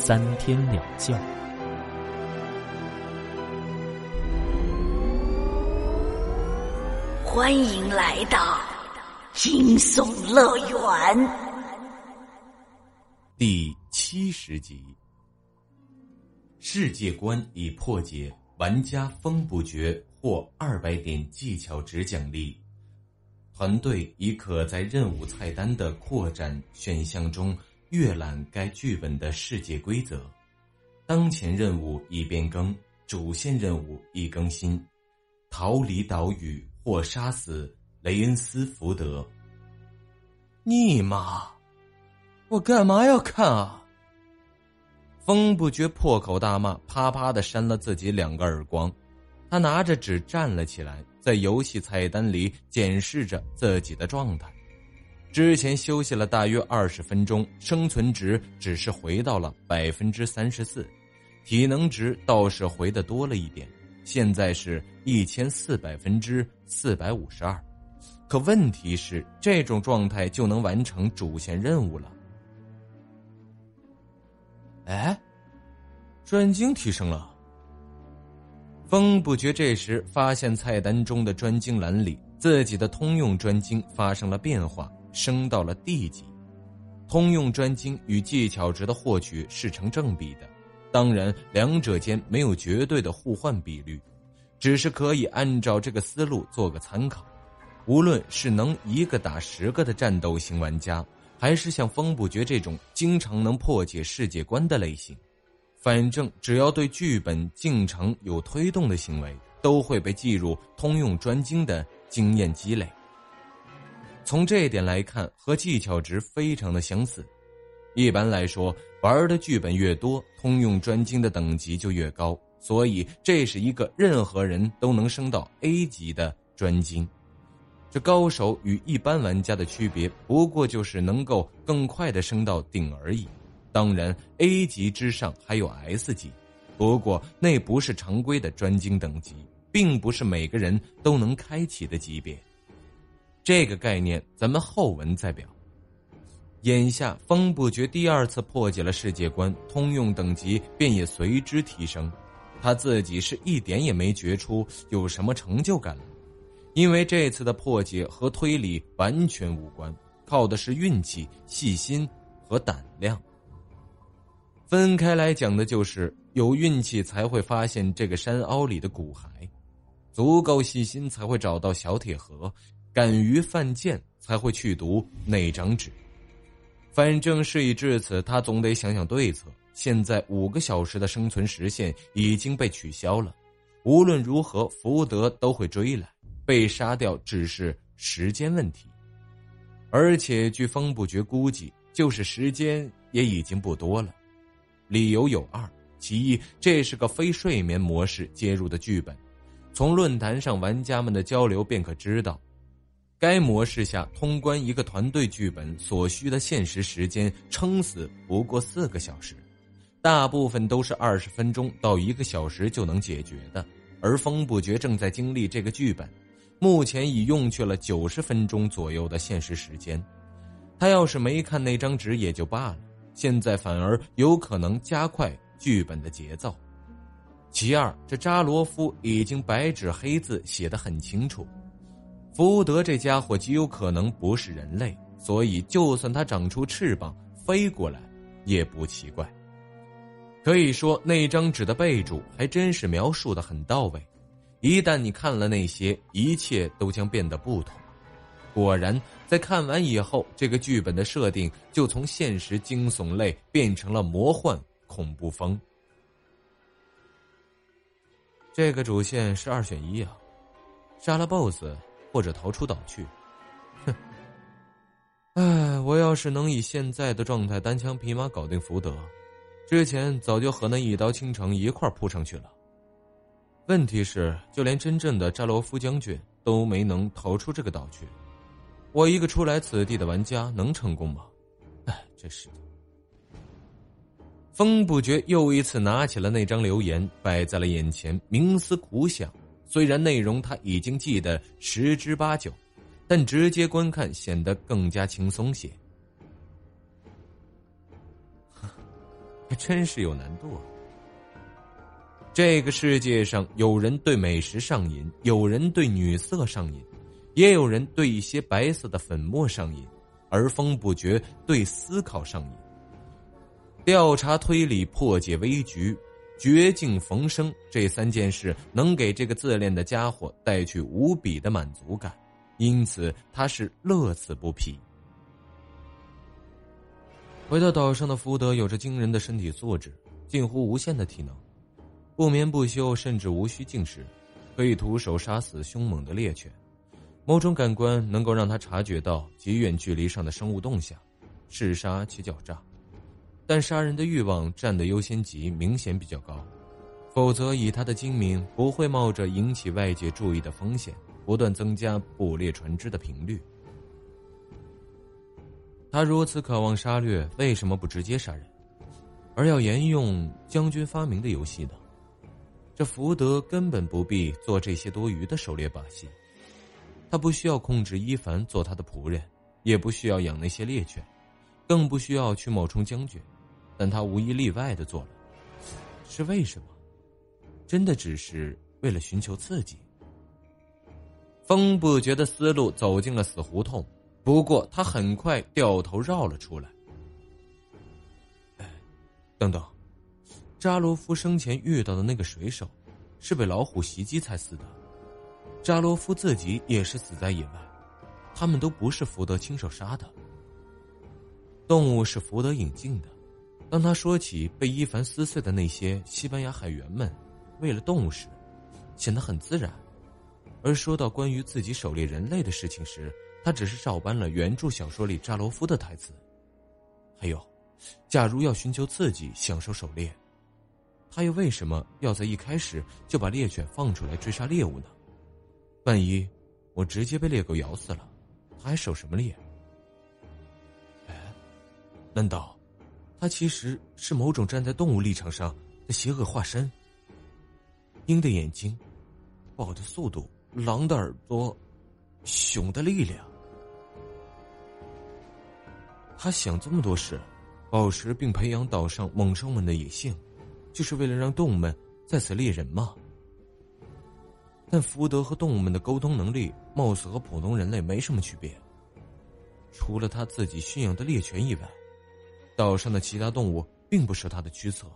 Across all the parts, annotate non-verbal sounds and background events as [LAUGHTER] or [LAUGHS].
三天两觉，欢迎来到惊悚乐园第七十集。世界观已破解，玩家风不绝获二百点技巧值奖励。团队已可在任务菜单的扩展选项中。阅览该剧本的世界规则，当前任务已变更，主线任务已更新，逃离岛屿或杀死雷恩斯福德。你妈！我干嘛要看啊？风不觉破口大骂，啪啪的扇了自己两个耳光。他拿着纸站了起来，在游戏菜单里检视着自己的状态。之前休息了大约二十分钟，生存值只是回到了百分之三十四，体能值倒是回的多了一点，现在是一千四百分之四百五十二。可问题是，这种状态就能完成主线任务了？哎，专精提升了。风不觉这时发现菜单中的专精栏里，自己的通用专精发生了变化。升到了 D 级，通用专精与技巧值的获取是成正比的，当然两者间没有绝对的互换比率，只是可以按照这个思路做个参考。无论是能一个打十个的战斗型玩家，还是像风不绝这种经常能破解世界观的类型，反正只要对剧本进程有推动的行为，都会被计入通用专精的经验积累。从这一点来看，和技巧值非常的相似。一般来说，玩的剧本越多，通用专精的等级就越高，所以这是一个任何人都能升到 A 级的专精。这高手与一般玩家的区别，不过就是能够更快的升到顶而已。当然，A 级之上还有 S 级，不过那不是常规的专精等级，并不是每个人都能开启的级别。这个概念，咱们后文再表。眼下，风不觉第二次破解了世界观，通用等级便也随之提升。他自己是一点也没觉出有什么成就感，因为这次的破解和推理完全无关，靠的是运气、细心和胆量。分开来讲的就是有运气才会发现这个山凹里的骨骸，足够细心才会找到小铁盒。敢于犯贱，才会去读那张纸。反正事已至此，他总得想想对策。现在五个小时的生存时限已经被取消了，无论如何，福德都会追来，被杀掉只是时间问题。而且据风不绝估计，就是时间也已经不多了。理由有二：其一，这是个非睡眠模式接入的剧本，从论坛上玩家们的交流便可知道。该模式下通关一个团队剧本所需的现实时间，撑死不过四个小时，大部分都是二十分钟到一个小时就能解决的。而风不绝正在经历这个剧本，目前已用去了九十分钟左右的现实时间。他要是没看那张纸也就罢了，现在反而有可能加快剧本的节奏。其二，这扎罗夫已经白纸黑字写得很清楚。福德这家伙极有可能不是人类，所以就算他长出翅膀飞过来，也不奇怪。可以说那张纸的备注还真是描述的很到位。一旦你看了那些，一切都将变得不同。果然，在看完以后，这个剧本的设定就从现实惊悚类变成了魔幻恐怖风。这个主线是二选一啊，杀了 BOSS。或者逃出岛去，哼！哎，我要是能以现在的状态单枪匹马搞定福德，之前早就和那一刀倾城一块扑上去了。问题是，就连真正的扎罗夫将军都没能逃出这个岛去。我一个初来此地的玩家能成功吗？哎，真是的。风不觉又一次拿起了那张留言，摆在了眼前，冥思苦想。虽然内容他已经记得十之八九，但直接观看显得更加轻松些。还 [LAUGHS] 真是有难度啊。这个世界上，有人对美食上瘾，有人对女色上瘾，也有人对一些白色的粉末上瘾，而风不觉对思考上瘾。调查推理、破解危局、绝境逢生这三件事，能给这个自恋的家伙带去无比的满足感，因此他是乐此不疲。回到岛上的福德有着惊人的身体素质，近乎无限的体能，不眠不休，甚至无需进食，可以徒手杀死凶猛的猎犬。某种感官能够让他察觉到极远距离上的生物动向，嗜杀且狡诈。但杀人的欲望占的优先级明显比较高，否则以他的精明，不会冒着引起外界注意的风险，不断增加捕猎船只的频率。他如此渴望杀掠，为什么不直接杀人，而要沿用将军发明的游戏呢？这福德根本不必做这些多余的狩猎把戏，他不需要控制伊凡做他的仆人，也不需要养那些猎犬，更不需要去冒充将军，但他无一例外的做了，是为什么？真的只是为了寻求刺激？风不觉的思路走进了死胡同。不过，他很快掉头绕了出来。等等，扎罗夫生前遇到的那个水手，是被老虎袭击才死的。扎罗夫自己也是死在野外，他们都不是福德亲手杀的。动物是福德引进的。当他说起被伊凡撕碎的那些西班牙海员们为了动物时，显得很自然；而说到关于自己狩猎人类的事情时，他只是照搬了原著小说里扎罗夫的台词。还有，假如要寻求刺激、享受狩猎，他又为什么要在一开始就把猎犬放出来追杀猎物呢？万一我直接被猎狗咬死了，他还狩什么猎？哎，难道他其实是某种站在动物立场上的邪恶化身？鹰的眼睛，豹的速度，狼的耳朵，熊的力量。他想这么多事，保持并培养岛上猛兽们的野性，就是为了让动物们在此猎人吗？但福德和动物们的沟通能力，貌似和普通人类没什么区别。除了他自己驯养的猎犬以外，岛上的其他动物并不是他的驱策。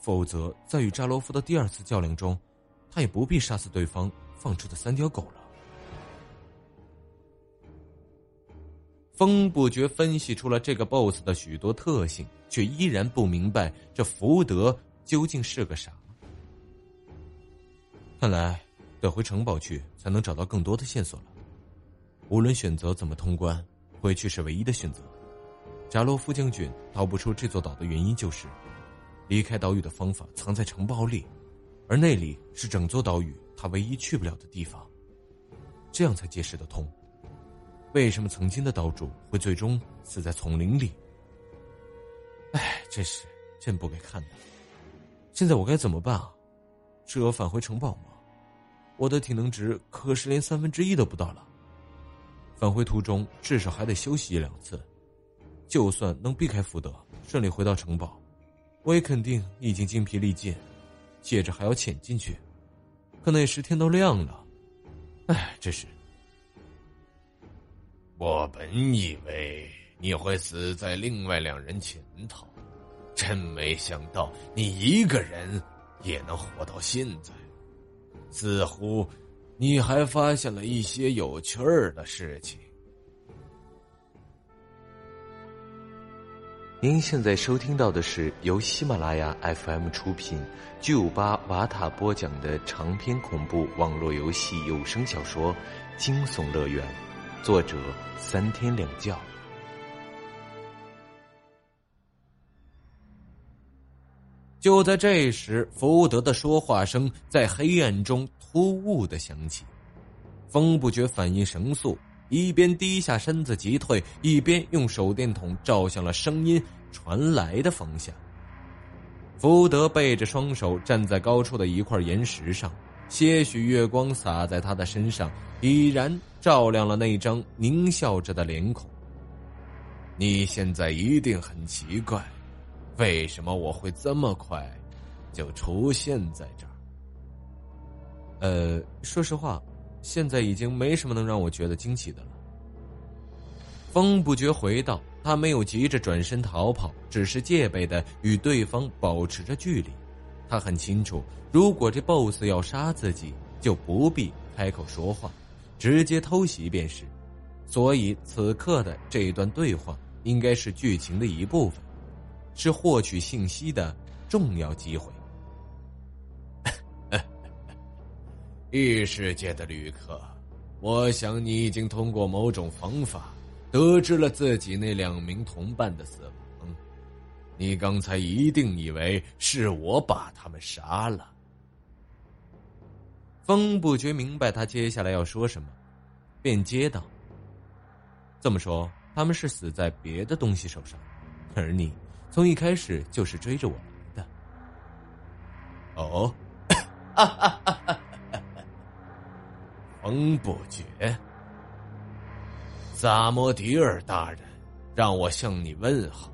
否则，在与扎罗夫的第二次较量中，他也不必杀死对方放出的三条狗了。风不觉分析出了这个 BOSS 的许多特性，却依然不明白这福德究竟是个啥。看来得回城堡去才能找到更多的线索了。无论选择怎么通关，回去是唯一的选择。扎洛夫将军逃不出这座岛的原因就是，离开岛屿的方法藏在城堡里，而那里是整座岛屿他唯一去不了的地方。这样才解释得通。为什么曾经的岛主会最终死在丛林里？哎，真是真不该看的。现在我该怎么办啊？是要返回城堡吗？我的体能值可是连三分之一都不到了。返回途中至少还得休息一两次。就算能避开福德，顺利回到城堡，我也肯定已经精疲力尽。接着还要潜进去，可那时天都亮了。哎，真是。我本以为你会死在另外两人前头，真没想到你一个人也能活到现在。似乎你还发现了一些有趣儿的事情。您现在收听到的是由喜马拉雅 FM 出品、巨五八瓦塔播讲的长篇恐怖网络游戏有声小说《惊悚乐园》。作者三天两觉。就在这时，福德的说话声在黑暗中突兀的响起。风不觉反应神速，一边低下身子急退，一边用手电筒照向了声音传来的方向。福德背着双手站在高处的一块岩石上，些许月光洒在他的身上，已然照亮了那张狞笑着的脸孔。你现在一定很奇怪。为什么我会这么快就出现在这儿？呃，说实话，现在已经没什么能让我觉得惊奇的了。风不觉回道：“他没有急着转身逃跑，只是戒备的与对方保持着距离。他很清楚，如果这 BOSS 要杀自己，就不必开口说话，直接偷袭便是。所以此刻的这一段对话，应该是剧情的一部分。”是获取信息的重要机会。异世界的旅客，我想你已经通过某种方法得知了自己那两名同伴的死亡。你刚才一定以为是我把他们杀了。风不觉明白他接下来要说什么，便接道：“这么说，他们是死在别的东西手上，而你……”从一开始就是追着我来的。哦，哈哈哈哈！不绝，萨摩迪尔大人，让我向你问好。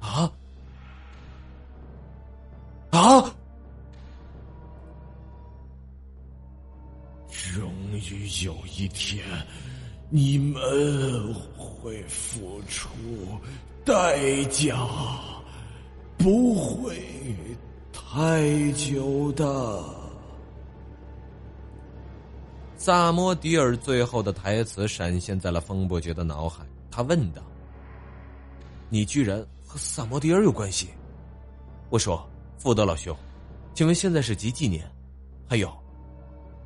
啊啊！终于有一天，你们会付出。代价不会太久的。萨摩迪尔最后的台词闪现在了风伯爵的脑海，他问道：“你居然和萨摩迪尔有关系？”我说：“福德老兄，请问现在是几几年？还有，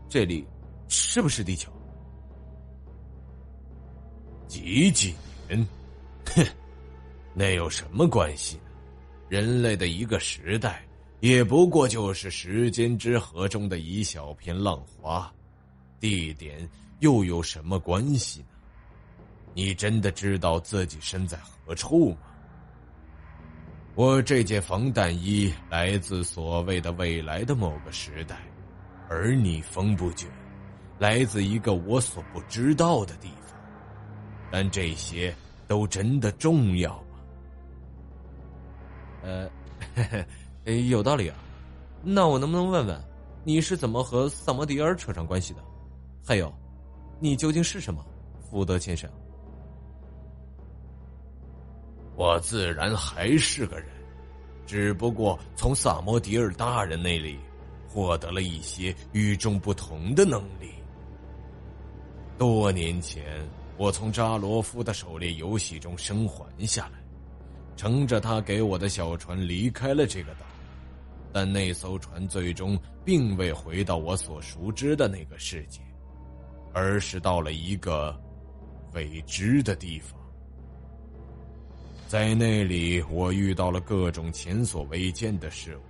这里是不是地球？几几年？哼！”那有什么关系？人类的一个时代，也不过就是时间之河中的一小片浪花，地点又有什么关系呢？你真的知道自己身在何处吗？我这件防弹衣来自所谓的未来的某个时代，而你风不绝，来自一个我所不知道的地方。但这些都真的重要吗？呃，[LAUGHS] 有道理啊。那我能不能问问，你是怎么和萨摩迪尔扯上关系的？还有，你究竟是什么，福德先生？我自然还是个人，只不过从萨摩迪尔大人那里获得了一些与众不同的能力。多年前，我从扎罗夫的狩猎游戏中生还下来。乘着他给我的小船离开了这个岛，但那艘船最终并未回到我所熟知的那个世界，而是到了一个未知的地方。在那里，我遇到了各种前所未见的事物，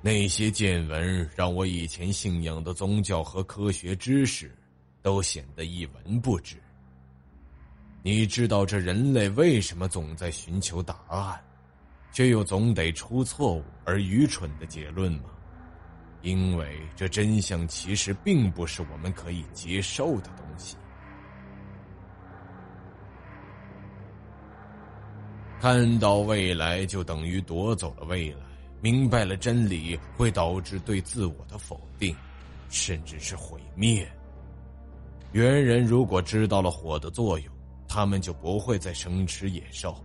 那些见闻让我以前信仰的宗教和科学知识都显得一文不值。你知道这人类为什么总在寻求答案，却又总得出错误而愚蠢的结论吗？因为这真相其实并不是我们可以接受的东西。看到未来就等于夺走了未来，明白了真理会导致对自我的否定，甚至是毁灭。猿人如果知道了火的作用。他们就不会再生吃野兽。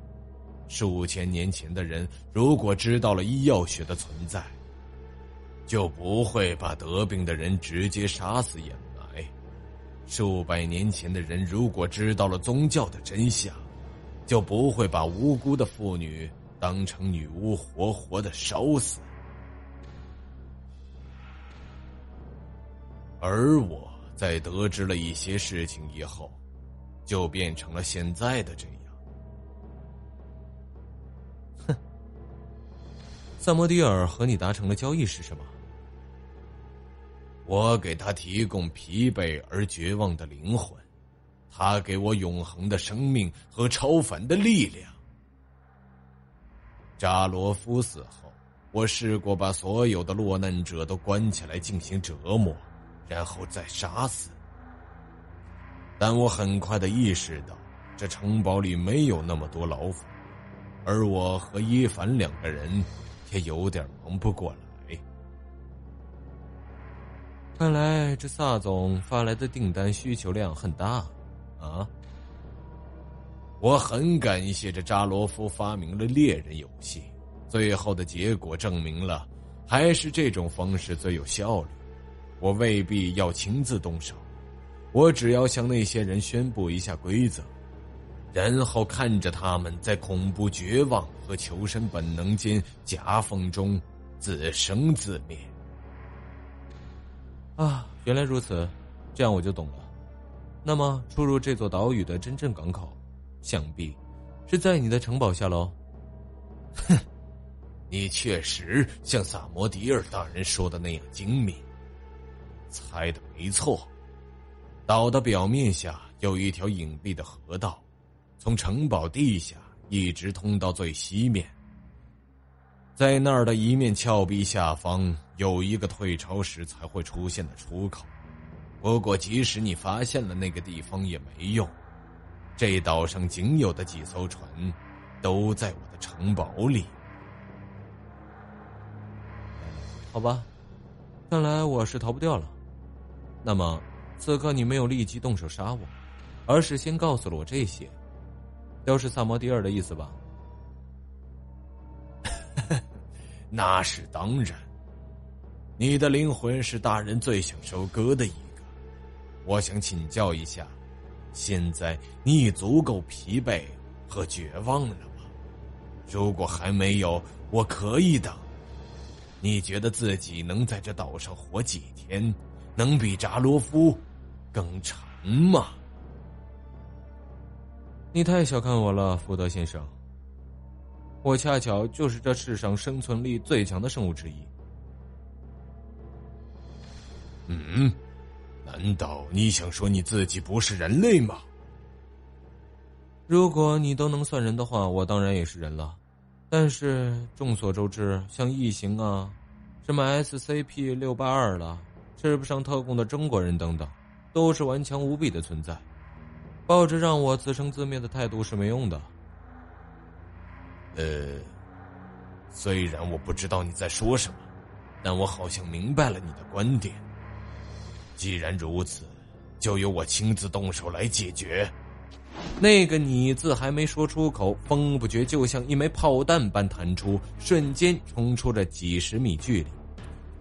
数千年前的人如果知道了医药学的存在，就不会把得病的人直接杀死掩埋。数百年前的人如果知道了宗教的真相，就不会把无辜的妇女当成女巫活活的烧死。而我在得知了一些事情以后。就变成了现在的这样。哼，萨摩迪尔和你达成了交易是什么？我给他提供疲惫而绝望的灵魂，他给我永恒的生命和超凡的力量。扎罗夫死后，我试过把所有的落难者都关起来进行折磨，然后再杀死。但我很快的意识到，这城堡里没有那么多牢房，而我和伊凡两个人也有点忙不过来。看来这萨总发来的订单需求量很大，啊！我很感谢这扎罗夫发明了猎人游戏，最后的结果证明了，还是这种方式最有效率。我未必要亲自动手，我只要向那些人宣布一下规则，然后看着他们在恐怖、绝望和求生本能间夹缝中自生自灭。啊，原来如此，这样我就懂了。那么，出入这座岛屿的真正港口，想必是在你的城堡下喽。哼，你确实像萨摩迪尔大人说的那样精明，猜的没错。岛的表面下有一条隐蔽的河道，从城堡地下一直通到最西面。在那儿的一面峭壁下方有一个退潮时才会出现的出口，不过即使你发现了那个地方也没用。这岛上仅有的几艘船，都在我的城堡里。好吧，看来我是逃不掉了。那么，此刻你没有立即动手杀我，而是先告诉了我这些，都是萨摩迪尔的意思吧？那是当然。你的灵魂是大人最想收割的一个。我想请教一下，现在你已足够疲惫和绝望了吗？如果还没有，我可以等。你觉得自己能在这岛上活几天？能比扎罗夫更长吗？你太小看我了，福德先生。我恰巧就是这世上生存力最强的生物之一。嗯，难道你想说你自己不是人类吗？如果你都能算人的话，我当然也是人了。但是众所周知，像异形啊，什么 SCP 六八二了，吃不上特供的中国人等等，都是顽强无比的存在。抱着让我自生自灭的态度是没用的。呃，虽然我不知道你在说什么，但我好像明白了你的观点。既然如此，就由我亲自动手来解决。那个“你”字还没说出口，风不觉就像一枚炮弹般弹出，瞬间冲出了几十米距离。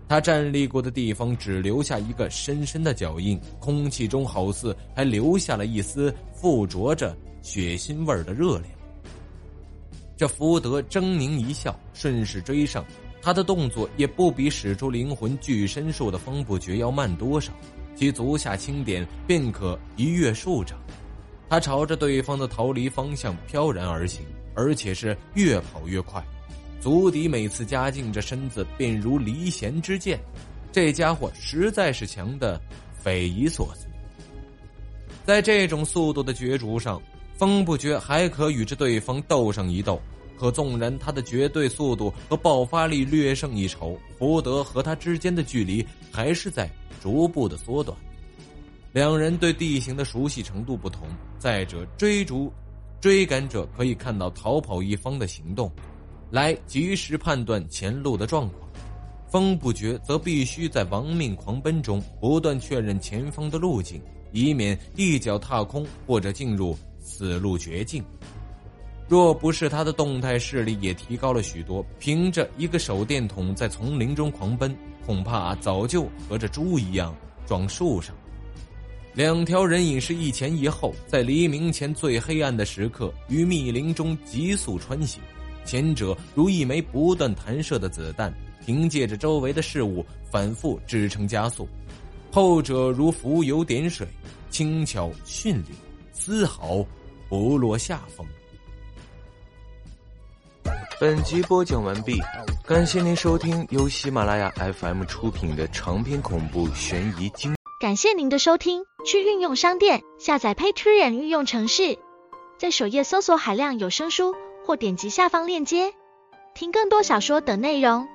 他站立过的地方只留下一个深深的脚印，空气中好似还留下了一丝附着着血腥味的热量。这福德狰狞一笑，顺势追上。他的动作也不比使出灵魂巨身术的风不绝要慢多少，其足下轻点便可一跃数丈。他朝着对方的逃离方向飘然而行，而且是越跑越快。足底每次加劲，这身子便如离弦之箭。这家伙实在是强的匪夷所思。在这种速度的角逐上，风不绝还可与之对方斗上一斗。可纵然他的绝对速度和爆发力略胜一筹，福德和他之间的距离还是在逐步的缩短。两人对地形的熟悉程度不同，再者追逐、追赶者可以看到逃跑一方的行动，来及时判断前路的状况。风不绝则必须在亡命狂奔中不断确认前方的路径，以免一脚踏空或者进入死路绝境。若不是他的动态视力也提高了许多，凭着一个手电筒在丛林中狂奔，恐怕早就和这猪一样撞树上。两条人影是一前一后，在黎明前最黑暗的时刻于密林中急速穿行。前者如一枚不断弹射的子弹，凭借着周围的事物反复支撑加速；后者如浮游点水，轻巧迅利，丝毫不落下风。本集播讲完毕，感谢您收听由喜马拉雅 FM 出品的长篇恐怖悬疑惊。感谢您的收听，去运用商店下载 Patreon 运用城市，在首页搜索海量有声书，或点击下方链接听更多小说等内容。